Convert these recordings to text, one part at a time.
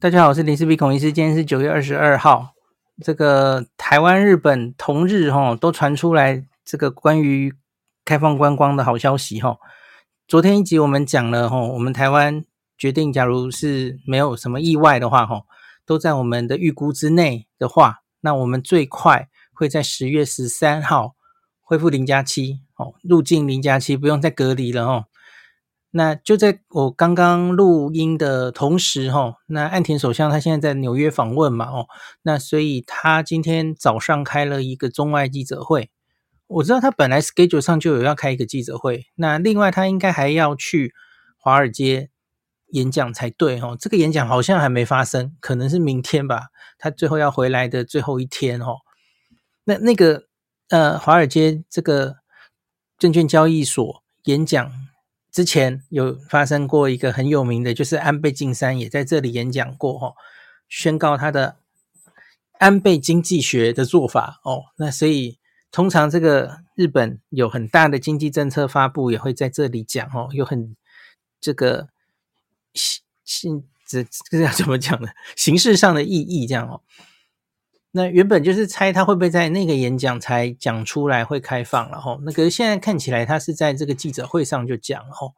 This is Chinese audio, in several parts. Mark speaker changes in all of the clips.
Speaker 1: 大家好，我是林氏璧孔医师。今天是九月二十二号，这个台湾、日本同日哈都传出来这个关于开放观光的好消息哈。昨天一集我们讲了哈，我们台湾决定，假如是没有什么意外的话哈，都在我们的预估之内的话，那我们最快会在十月十三号恢复零加七哦，入境零加七，不用再隔离了哦。那就在我刚刚录音的同时，哈，那岸田首相他现在在纽约访问嘛，哦，那所以他今天早上开了一个中外记者会。我知道他本来 schedule 上就有要开一个记者会，那另外他应该还要去华尔街演讲才对，哦，这个演讲好像还没发生，可能是明天吧，他最后要回来的最后一天，哦，那那个呃，华尔街这个证券交易所演讲。之前有发生过一个很有名的，就是安倍晋三也在这里演讲过，哈，宣告他的安倍经济学的做法，哦，那所以通常这个日本有很大的经济政策发布，也会在这里讲，哦，有很这个形形这这要怎么讲呢？形式上的意义这样哦。那原本就是猜他会不会在那个演讲才讲出来会开放了吼，那可是现在看起来他是在这个记者会上就讲了吼。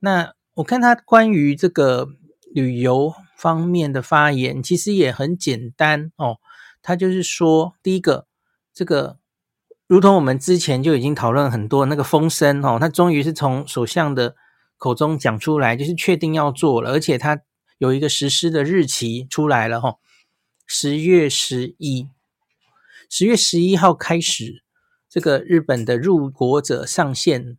Speaker 1: 那我看他关于这个旅游方面的发言其实也很简单哦，他就是说第一个这个，如同我们之前就已经讨论很多那个风声哦，他终于是从首相的口中讲出来，就是确定要做了，而且他有一个实施的日期出来了吼。十月十一，十月十一号开始，这个日本的入国者上限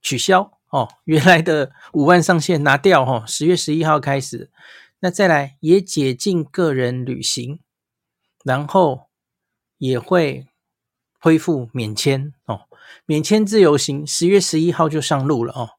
Speaker 1: 取消哦，原来的五万上限拿掉哦。十月十一号开始，那再来也解禁个人旅行，然后也会恢复免签哦，免签自由行，十月十一号就上路了哦。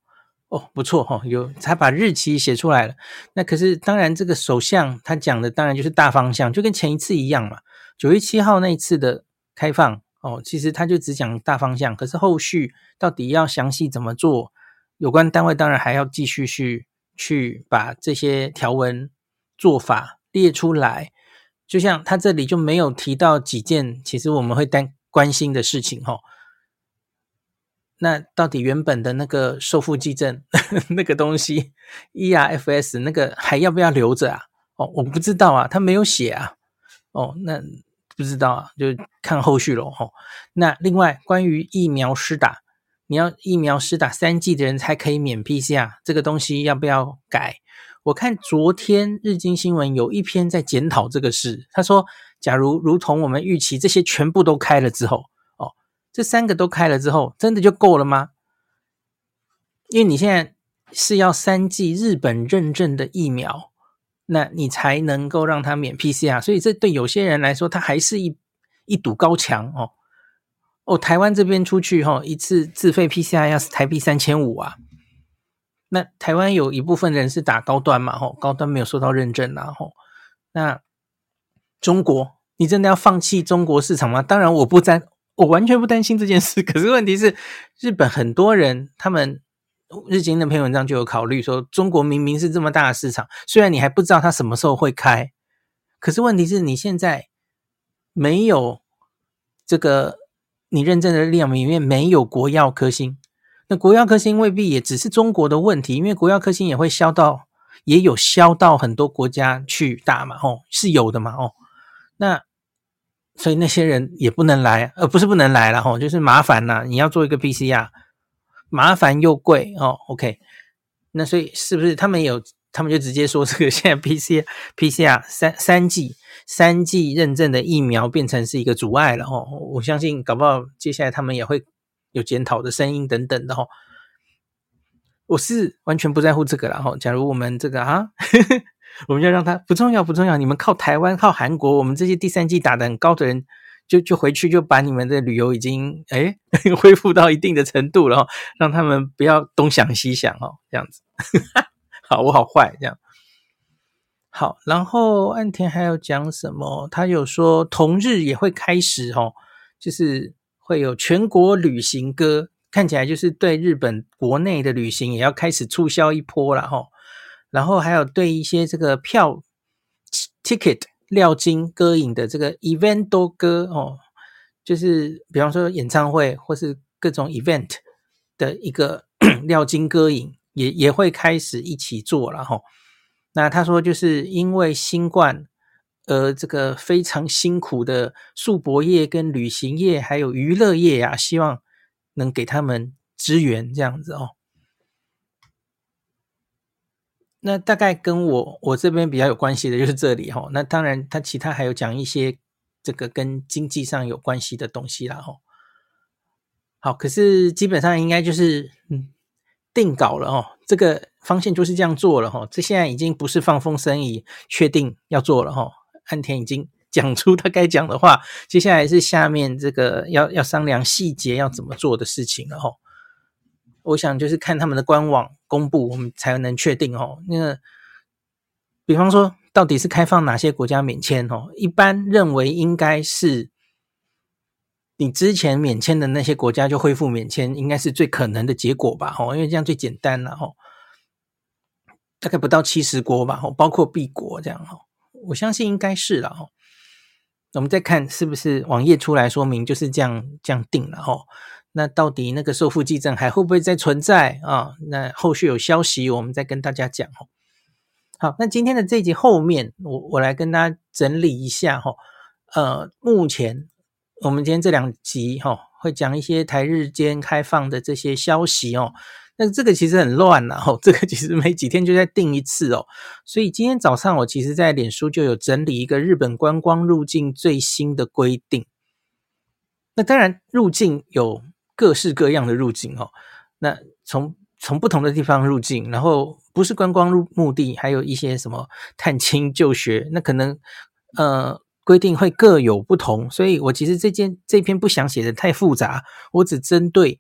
Speaker 1: 哦，不错哈、哦，有才把日期写出来了。那可是当然，这个首相他讲的当然就是大方向，就跟前一次一样嘛。九月七号那一次的开放哦，其实他就只讲大方向，可是后续到底要详细怎么做，有关单位当然还要继续去去把这些条文做法列出来。就像他这里就没有提到几件，其实我们会担关心的事情哈、哦。那到底原本的那个受付济证 那个东西，ERFS 那个还要不要留着啊？哦，我不知道啊，他没有写啊。哦，那不知道啊，就看后续咯。哦，那另外关于疫苗施打，你要疫苗施打三剂的人才可以免 PCR，这个东西要不要改？我看昨天日经新闻有一篇在检讨这个事，他说，假如如同我们预期，这些全部都开了之后。这三个都开了之后，真的就够了吗？因为你现在是要三剂日本认证的疫苗，那你才能够让它免 PCR，所以这对有些人来说，它还是一一堵高墙哦。哦，台湾这边出去哈、哦，一次自费 PCR 要台币三千五啊。那台湾有一部分人是打高端嘛，吼，高端没有受到认证啊，吼。那中国，你真的要放弃中国市场吗？当然，我不赞。我完全不担心这件事，可是问题是，日本很多人他们日经那篇文章就有考虑说，中国明明是这么大的市场，虽然你还不知道它什么时候会开，可是问题是你现在没有这个你认证的量里面没有国药科兴，那国药科兴未必也只是中国的问题，因为国药科兴也会销到也有销到很多国家去打嘛，哦，是有的嘛，哦，那。所以那些人也不能来，呃，不是不能来了吼，就是麻烦呐。你要做一个 PCR，麻烦又贵哦。OK，那所以是不是他们有，他们就直接说这个 现在 PCR PCR 三三 G 三 G 认证的疫苗变成是一个阻碍了哦。我相信搞不好接下来他们也会有检讨的声音等等的吼。我是完全不在乎这个了吼。假如我们这个啊。我们要让他不重要，不重要。你们靠台湾、靠韩国，我们这些第三季打得很高的人，就就回去就把你们的旅游已经哎 恢复到一定的程度了，哦，让他们不要东想西想哦，这样子。好，我好坏这样。好，然后岸田还有讲什么？他有说同日也会开始哦，就是会有全国旅行歌，看起来就是对日本国内的旅行也要开始促销一波了哈。然后还有对一些这个票 ticket 料金歌影的这个 event 都歌哦，就是比方说演唱会或是各种 event 的一个 料金歌影，也也会开始一起做了哈、哦。那他说就是因为新冠。呃，这个非常辛苦的宿泊业、跟旅行业还有娱乐业啊，希望能给他们支援这样子哦。那大概跟我我这边比较有关系的就是这里哈、哦。那当然，他其他还有讲一些这个跟经济上有关系的东西啦哈、哦。好，可是基本上应该就是嗯定稿了哦，这个方向就是这样做了哈、哦。这现在已经不是放风声，已确定要做了哈、哦。岸田已经讲出他该讲的话，接下来是下面这个要要商量细节要怎么做的事情了吼。我想就是看他们的官网公布，我们才能确定哦。那个，比方说，到底是开放哪些国家免签哦？一般认为应该是你之前免签的那些国家就恢复免签，应该是最可能的结果吧？哦，因为这样最简单了吼。大概不到七十国吧，哦，包括 B 国这样哦。我相信应该是了哦，我们再看是不是网页出来说明就是这样这样定了哦。那到底那个受付济证还会不会再存在啊？那后续有消息我们再跟大家讲哦。好，那今天的这一集后面我我来跟大家整理一下哈。呃，目前我们今天这两集哈会讲一些台日间开放的这些消息哦。那这个其实很乱呐，吼，这个其实每几天就在定一次哦，所以今天早上我其实在脸书就有整理一个日本观光入境最新的规定。那当然入境有各式各样的入境哦，那从从不同的地方入境，然后不是观光入目的，还有一些什么探亲就学，那可能呃规定会各有不同，所以我其实这件这篇不想写的太复杂，我只针对。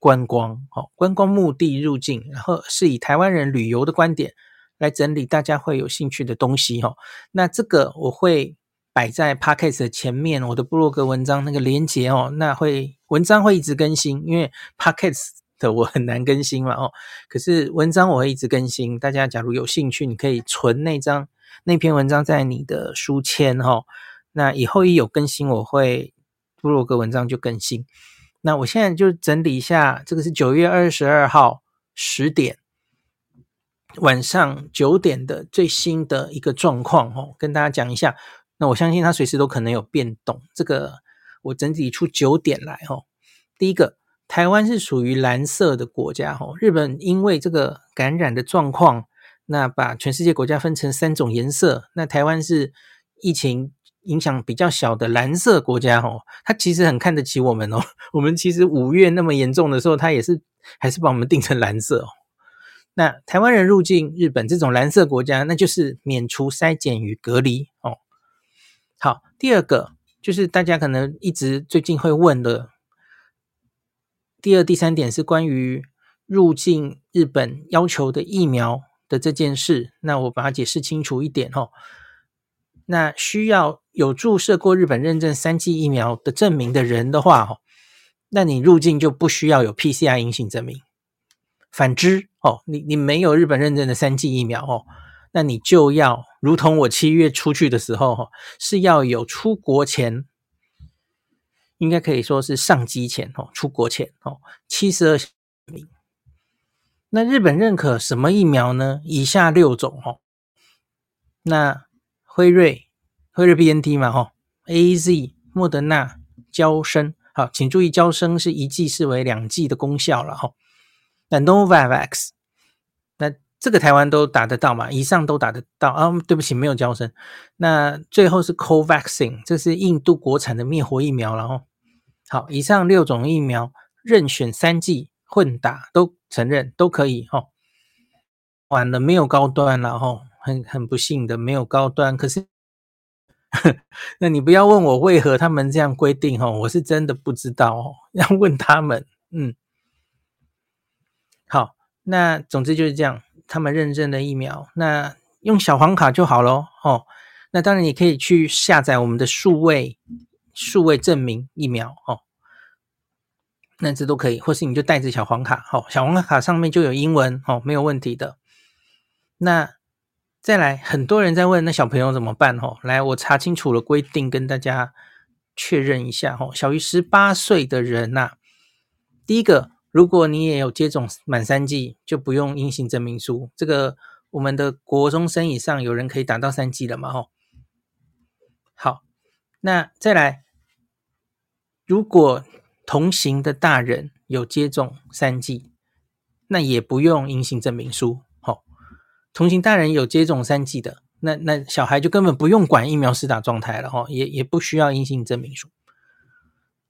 Speaker 1: 观光，好，观光目的入境，然后是以台湾人旅游的观点来整理大家会有兴趣的东西，哈。那这个我会摆在 Podcast 的前面，我的部落格文章那个连结哦，那会文章会一直更新，因为 Podcast 的我很难更新嘛，哦。可是文章我会一直更新，大家假如有兴趣，你可以存那张那篇文章在你的书签，哈。那以后一有更新，我会部落格文章就更新。那我现在就整理一下，这个是九月二十二号十点晚上九点的最新的一个状况哦，跟大家讲一下。那我相信它随时都可能有变动。这个我整理出九点来哦。第一个，台湾是属于蓝色的国家哦。日本因为这个感染的状况，那把全世界国家分成三种颜色。那台湾是疫情。影响比较小的蓝色国家，哦，他其实很看得起我们哦。我们其实五月那么严重的时候，他也是还是把我们定成蓝色哦。那台湾人入境日本这种蓝色国家，那就是免除筛检与隔离哦。好，第二个就是大家可能一直最近会问的，第二、第三点是关于入境日本要求的疫苗的这件事。那我把它解释清楚一点哦。那需要有注射过日本认证三剂疫苗的证明的人的话，哦，那你入境就不需要有 PCR 阴性证明。反之，哦，你你没有日本认证的三剂疫苗，哦，那你就要如同我七月出去的时候，哦，是要有出国前，应该可以说是上机前，哦，出国前，哦，七十二小时。那日本认可什么疫苗呢？以下六种，哦，那。辉瑞、辉瑞 BNT 嘛，哈，AZ、莫德纳、娇生，好，请注意，娇生是一剂视为两剂的功效了，哈。那 Novavax，这个台湾都打得到嘛？以上都打得到啊？对不起，没有娇生。那最后是 Covaxin，这是印度国产的灭活疫苗了，哈。好，以上六种疫苗任选三剂混打都承认都可以，哈。完了，没有高端了，哈。很很不幸的，没有高端。可是，那你不要问我为何他们这样规定哦，我是真的不知道哦，要问他们。嗯，好，那总之就是这样，他们认证的疫苗，那用小黄卡就好咯。哦。那当然你可以去下载我们的数位数位证明疫苗哦，那这都可以，或是你就带着小黄卡，好，小黄卡上面就有英文哦，没有问题的。那再来，很多人在问，那小朋友怎么办？哦，来，我查清楚了规定，跟大家确认一下。吼，小于十八岁的人呐，第一个，如果你也有接种满三剂，就不用阴性证明书。这个我们的国中生以上有人可以打到三剂了嘛？吼，好，那再来，如果同行的大人有接种三剂，那也不用阴性证明书。同行大人有接种三剂的，那那小孩就根本不用管疫苗施打状态了哈，也也不需要阴性证明书。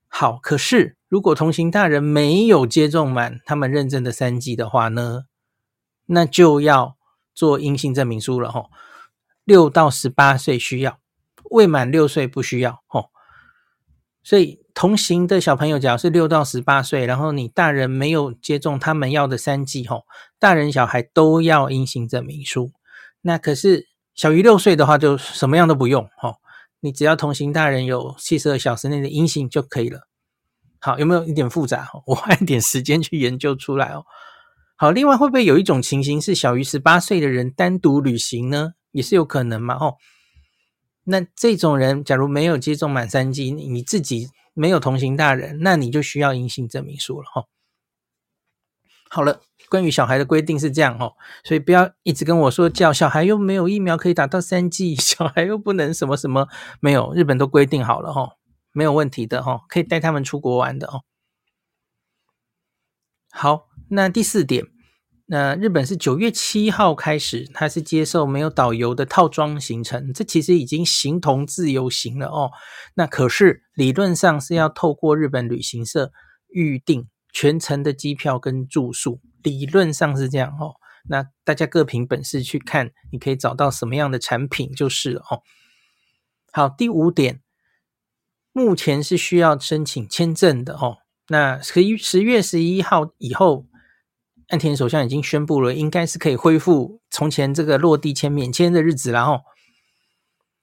Speaker 1: 好，可是如果同行大人没有接种满他们认证的三剂的话呢，那就要做阴性证明书了哈。六到十八岁需要，未满六岁不需要哈。所以同行的小朋友，假如是六到十八岁，然后你大人没有接种他们要的三剂，吼，大人小孩都要阴性证明书。那可是小于六岁的话，就什么样都不用，吼，你只要同行大人有七十二小时内的阴性就可以了。好，有没有一点复杂？我花一点时间去研究出来哦。好，另外会不会有一种情形是小于十八岁的人单独旅行呢？也是有可能嘛，吼。那这种人，假如没有接种满三剂，你自己没有同行大人，那你就需要阴性证明书了哈。好了，关于小孩的规定是这样哦，所以不要一直跟我说叫小孩又没有疫苗可以打到三剂，小孩又不能什么什么，没有，日本都规定好了哈，没有问题的哈，可以带他们出国玩的哦。好，那第四点。那日本是九月七号开始，它是接受没有导游的套装行程，这其实已经形同自由行了哦。那可是理论上是要透过日本旅行社预订全程的机票跟住宿，理论上是这样哦。那大家各凭本事去看，你可以找到什么样的产品就是了哦。好，第五点，目前是需要申请签证的哦。那十一十月十一号以后。岸田首相已经宣布了，应该是可以恢复从前这个落地签免签的日子了哦。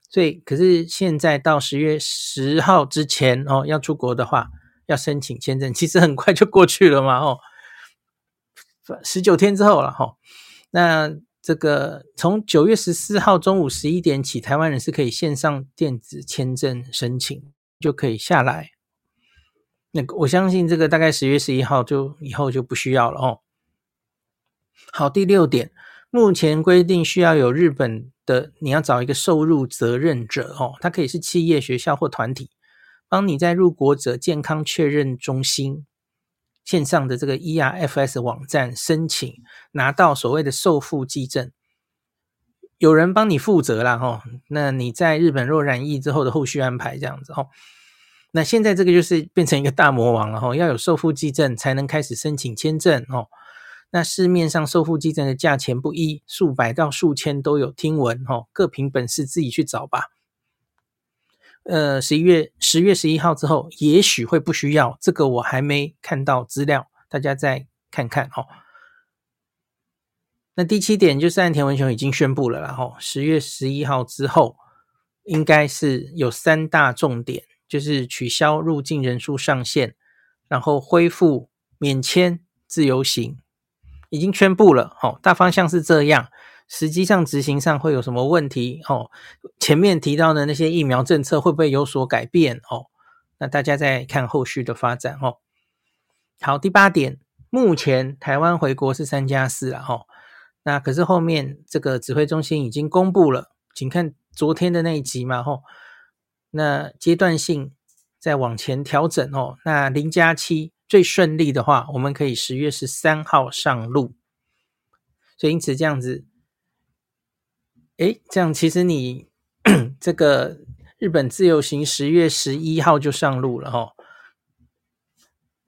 Speaker 1: 所以，可是现在到十月十号之前哦，要出国的话，要申请签证，其实很快就过去了嘛哦，十九天之后了哈。那这个从九月十四号中午十一点起，台湾人是可以线上电子签证申请，就可以下来。那我相信这个大概十月十一号就以后就不需要了哦。好，第六点，目前规定需要有日本的，你要找一个受入责任者哦，他可以是企业、学校或团体，帮你在入国者健康确认中心线上的这个 ERFS 网站申请，拿到所谓的受付济证，有人帮你负责啦哈。那你在日本若染疫之后的后续安排这样子哦。那现在这个就是变成一个大魔王了哈，要有受付济证才能开始申请签证哦。那市面上受付济证的价钱不一，数百到数千都有听闻，吼，各凭本事自己去找吧。呃，十一月十月十一号之后，也许会不需要，这个我还没看到资料，大家再看看，吼。那第七点就是岸田文雄已经宣布了啦，吼，十月十一号之后，应该是有三大重点，就是取消入境人数上限，然后恢复免签自由行。已经宣布了，哦，大方向是这样，实际上执行上会有什么问题？哦，前面提到的那些疫苗政策会不会有所改变？哦，那大家再看后续的发展，哦。好，第八点，目前台湾回国是三加四了，哈，那可是后面这个指挥中心已经公布了，请看昨天的那一集嘛，吼，那阶段性再往前调整，哦，那零加七。最顺利的话，我们可以十月十三号上路。所以因此这样子，诶，这样其实你 这个日本自由行十月十一号就上路了吼。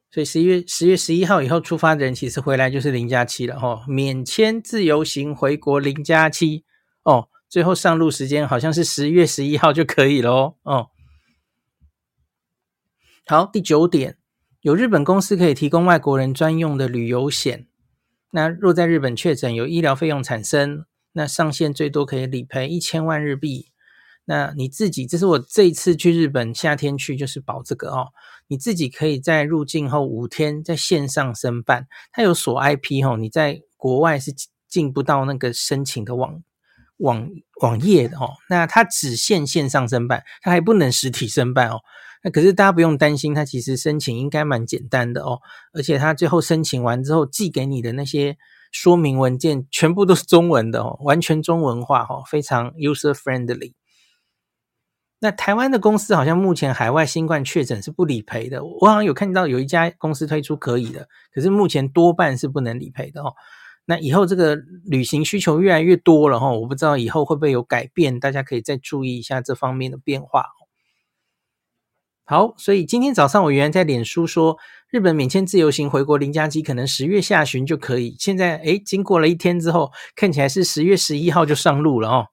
Speaker 1: 所以十一月十月十一号以后出发的人，其实回来就是零加七了哈。免签自由行回国零加七哦，最后上路时间好像是十月十一号就可以了哦。好，第九点。有日本公司可以提供外国人专用的旅游险，那若在日本确诊有医疗费用产生，那上限最多可以理赔一千万日币。那你自己，这是我这一次去日本夏天去就是保这个哦，你自己可以在入境后五天在线上申办，它有锁 IP 哦，你在国外是进不到那个申请的网网网页的哦。那它只限线上申办，它还不能实体申办哦。那可是大家不用担心，它其实申请应该蛮简单的哦。而且它最后申请完之后寄给你的那些说明文件全部都是中文的哦，完全中文化哦，非常 user friendly。那台湾的公司好像目前海外新冠确诊是不理赔的，我好像有看到有一家公司推出可以的，可是目前多半是不能理赔的哦。那以后这个旅行需求越来越多了哈，我不知道以后会不会有改变，大家可以再注意一下这方面的变化。好，所以今天早上我原来在脸书说日本免签自由行回国零加七可能十月下旬就可以，现在诶，经过了一天之后，看起来是十月十一号就上路了哦。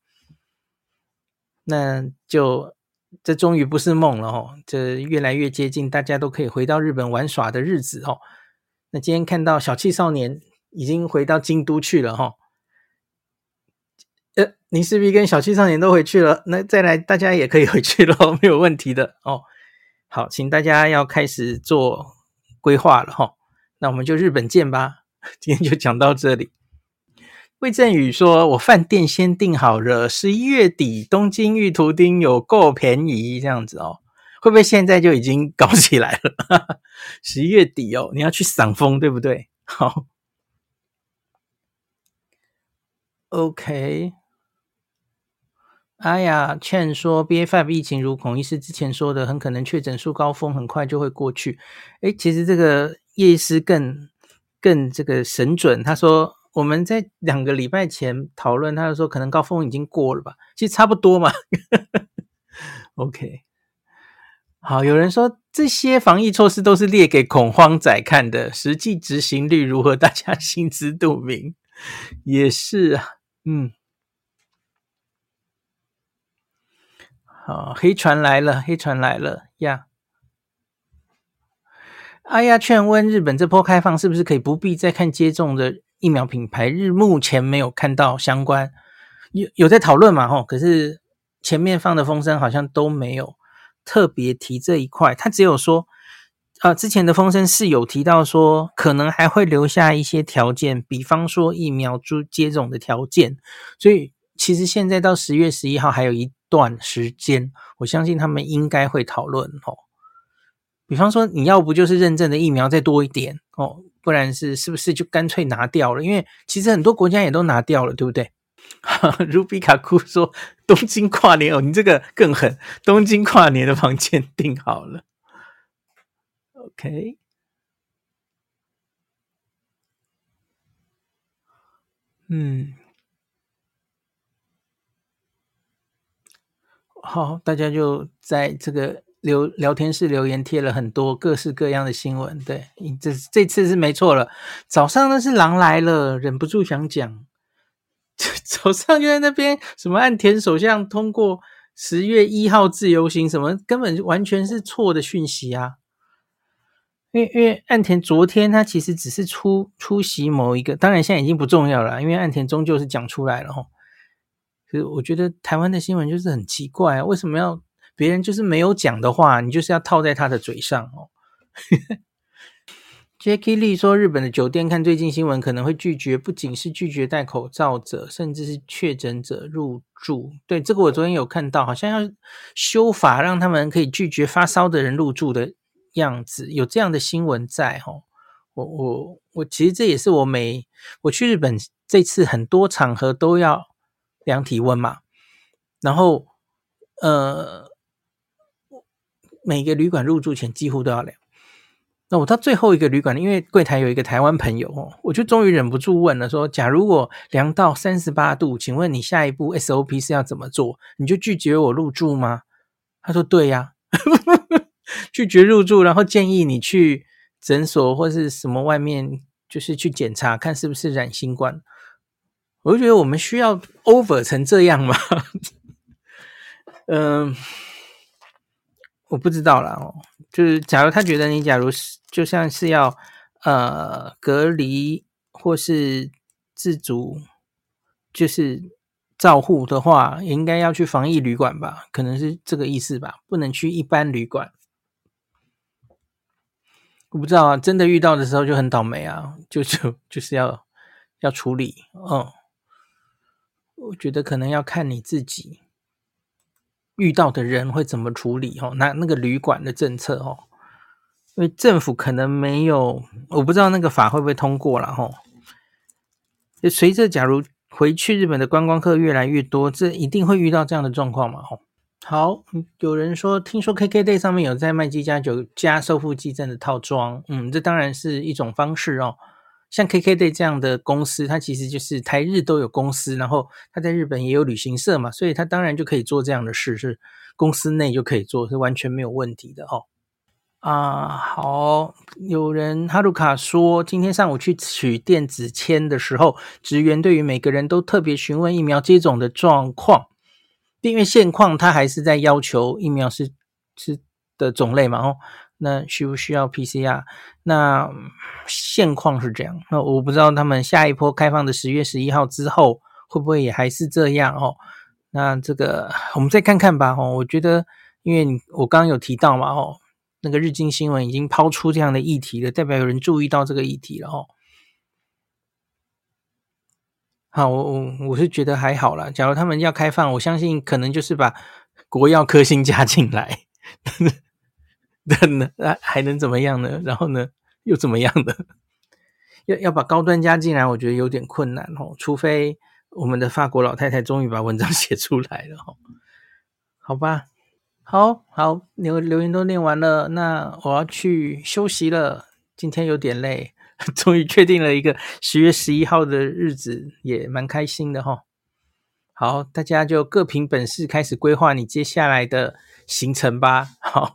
Speaker 1: 那就这终于不是梦了哦，这越来越接近大家都可以回到日本玩耍的日子哦。那今天看到小气少年已经回到京都去了哈，呃，你是不是跟小气少年都回去了？那再来大家也可以回去了，没有问题的哦。好，请大家要开始做规划了哈。那我们就日本见吧。今天就讲到这里。魏振宇说：“我饭店先订好了，十一月底东京玉图町有够便宜，这样子哦，会不会现在就已经搞起来了？十一月底哦，你要去赏枫，对不对？好，OK。哎呀，劝说 BA.5 疫情如孔医师之前说的，很可能确诊数高峰很快就会过去。诶，其实这个叶医师更更这个神准，他说。”我们在两个礼拜前讨论，他就说可能高峰已经过了吧，其实差不多嘛。OK，好，有人说这些防疫措施都是列给恐慌仔看的，实际执行率如何，大家心知肚明。也是啊，嗯，好，黑船来了，黑船来了呀。哎呀，劝问日本这波开放是不是可以不必再看接种的？疫苗品牌日目前没有看到相关，有有在讨论嘛？吼，可是前面放的风声好像都没有特别提这一块，他只有说，啊，之前的风声是有提到说，可能还会留下一些条件，比方说疫苗接接种的条件，所以其实现在到十月十一号还有一段时间，我相信他们应该会讨论吼，比方说你要不就是认证的疫苗再多一点哦。不然是是不是就干脆拿掉了？因为其实很多国家也都拿掉了，对不对？哈，卢比卡库说东京跨年哦，你这个更狠，东京跨年的房间订好了。OK，嗯，好，大家就在这个。留聊天室留言贴了很多各式各样的新闻，对，这这次是没错了。早上呢是狼来了，忍不住想讲。早上就在那边什么岸田首相通过十月一号自由行，什么根本完全是错的讯息啊！因为因为岸田昨天他其实只是出出席某一个，当然现在已经不重要了，因为岸田终究是讲出来了哈。可是我觉得台湾的新闻就是很奇怪啊，为什么要？别人就是没有讲的话，你就是要套在他的嘴上哦。Jackie Lee 说，日本的酒店看最近新闻可能会拒绝，不仅是拒绝戴口罩者，甚至是确诊者入住。对，这个我昨天有看到，好像要修法，让他们可以拒绝发烧的人入住的样子，有这样的新闻在哦。我我我，其实这也是我每我去日本这次很多场合都要量体温嘛，然后呃。每个旅馆入住前几乎都要量。那我到最后一个旅馆，因为柜台有一个台湾朋友哦，我就终于忍不住问了，说：假如我量到三十八度，请问你下一步 SOP 是要怎么做？你就拒绝我入住吗？他说：对呀，拒绝入住，然后建议你去诊所或是什么外面，就是去检查看是不是染新冠。我就觉得我们需要 over 成这样吗？嗯。我不知道啦哦，就是假如他觉得你假如是就像是要呃隔离或是自主就是照护的话，应该要去防疫旅馆吧，可能是这个意思吧，不能去一般旅馆。我不知道啊，真的遇到的时候就很倒霉啊，就就就是要要处理。嗯，我觉得可能要看你自己遇到的人会怎么处理哦。那那个旅馆的政策哦，因为政府可能没有，我不知道那个法会不会通过了哈。就随着假如回去日本的观光客越来越多，这一定会遇到这样的状况嘛？吼。好，有人说听说 KKday 上面有在卖机加酒加收复机证的套装，嗯，这当然是一种方式哦。像 KKday 这样的公司，它其实就是台日都有公司，然后它在日本也有旅行社嘛，所以它当然就可以做这样的事，是公司内就可以做，是完全没有问题的哦。啊，好，有人哈鲁卡说，今天上午去取电子签的时候，职员对于每个人都特别询问疫苗接种的状况。因为现况，他还是在要求疫苗是是的种类嘛，哦，那需不需要 PCR？那现况是这样，那我不知道他们下一波开放的十月十一号之后会不会也还是这样哦？那这个我们再看看吧，哦，我觉得，因为我刚刚有提到嘛，哦，那个日经新闻已经抛出这样的议题了，代表有人注意到这个议题了，哦。好，我我我是觉得还好啦。假如他们要开放，我相信可能就是把国药科兴加进来，那那还能怎么样呢？然后呢，又怎么样的？要要把高端加进来，我觉得有点困难哦。除非我们的法国老太太终于把文章 写出来了哦。好吧，好好留留言都念完了，那我要去休息了。今天有点累。终于确定了一个十月十一号的日子，也蛮开心的哈。好，大家就各凭本事开始规划你接下来的行程吧。好，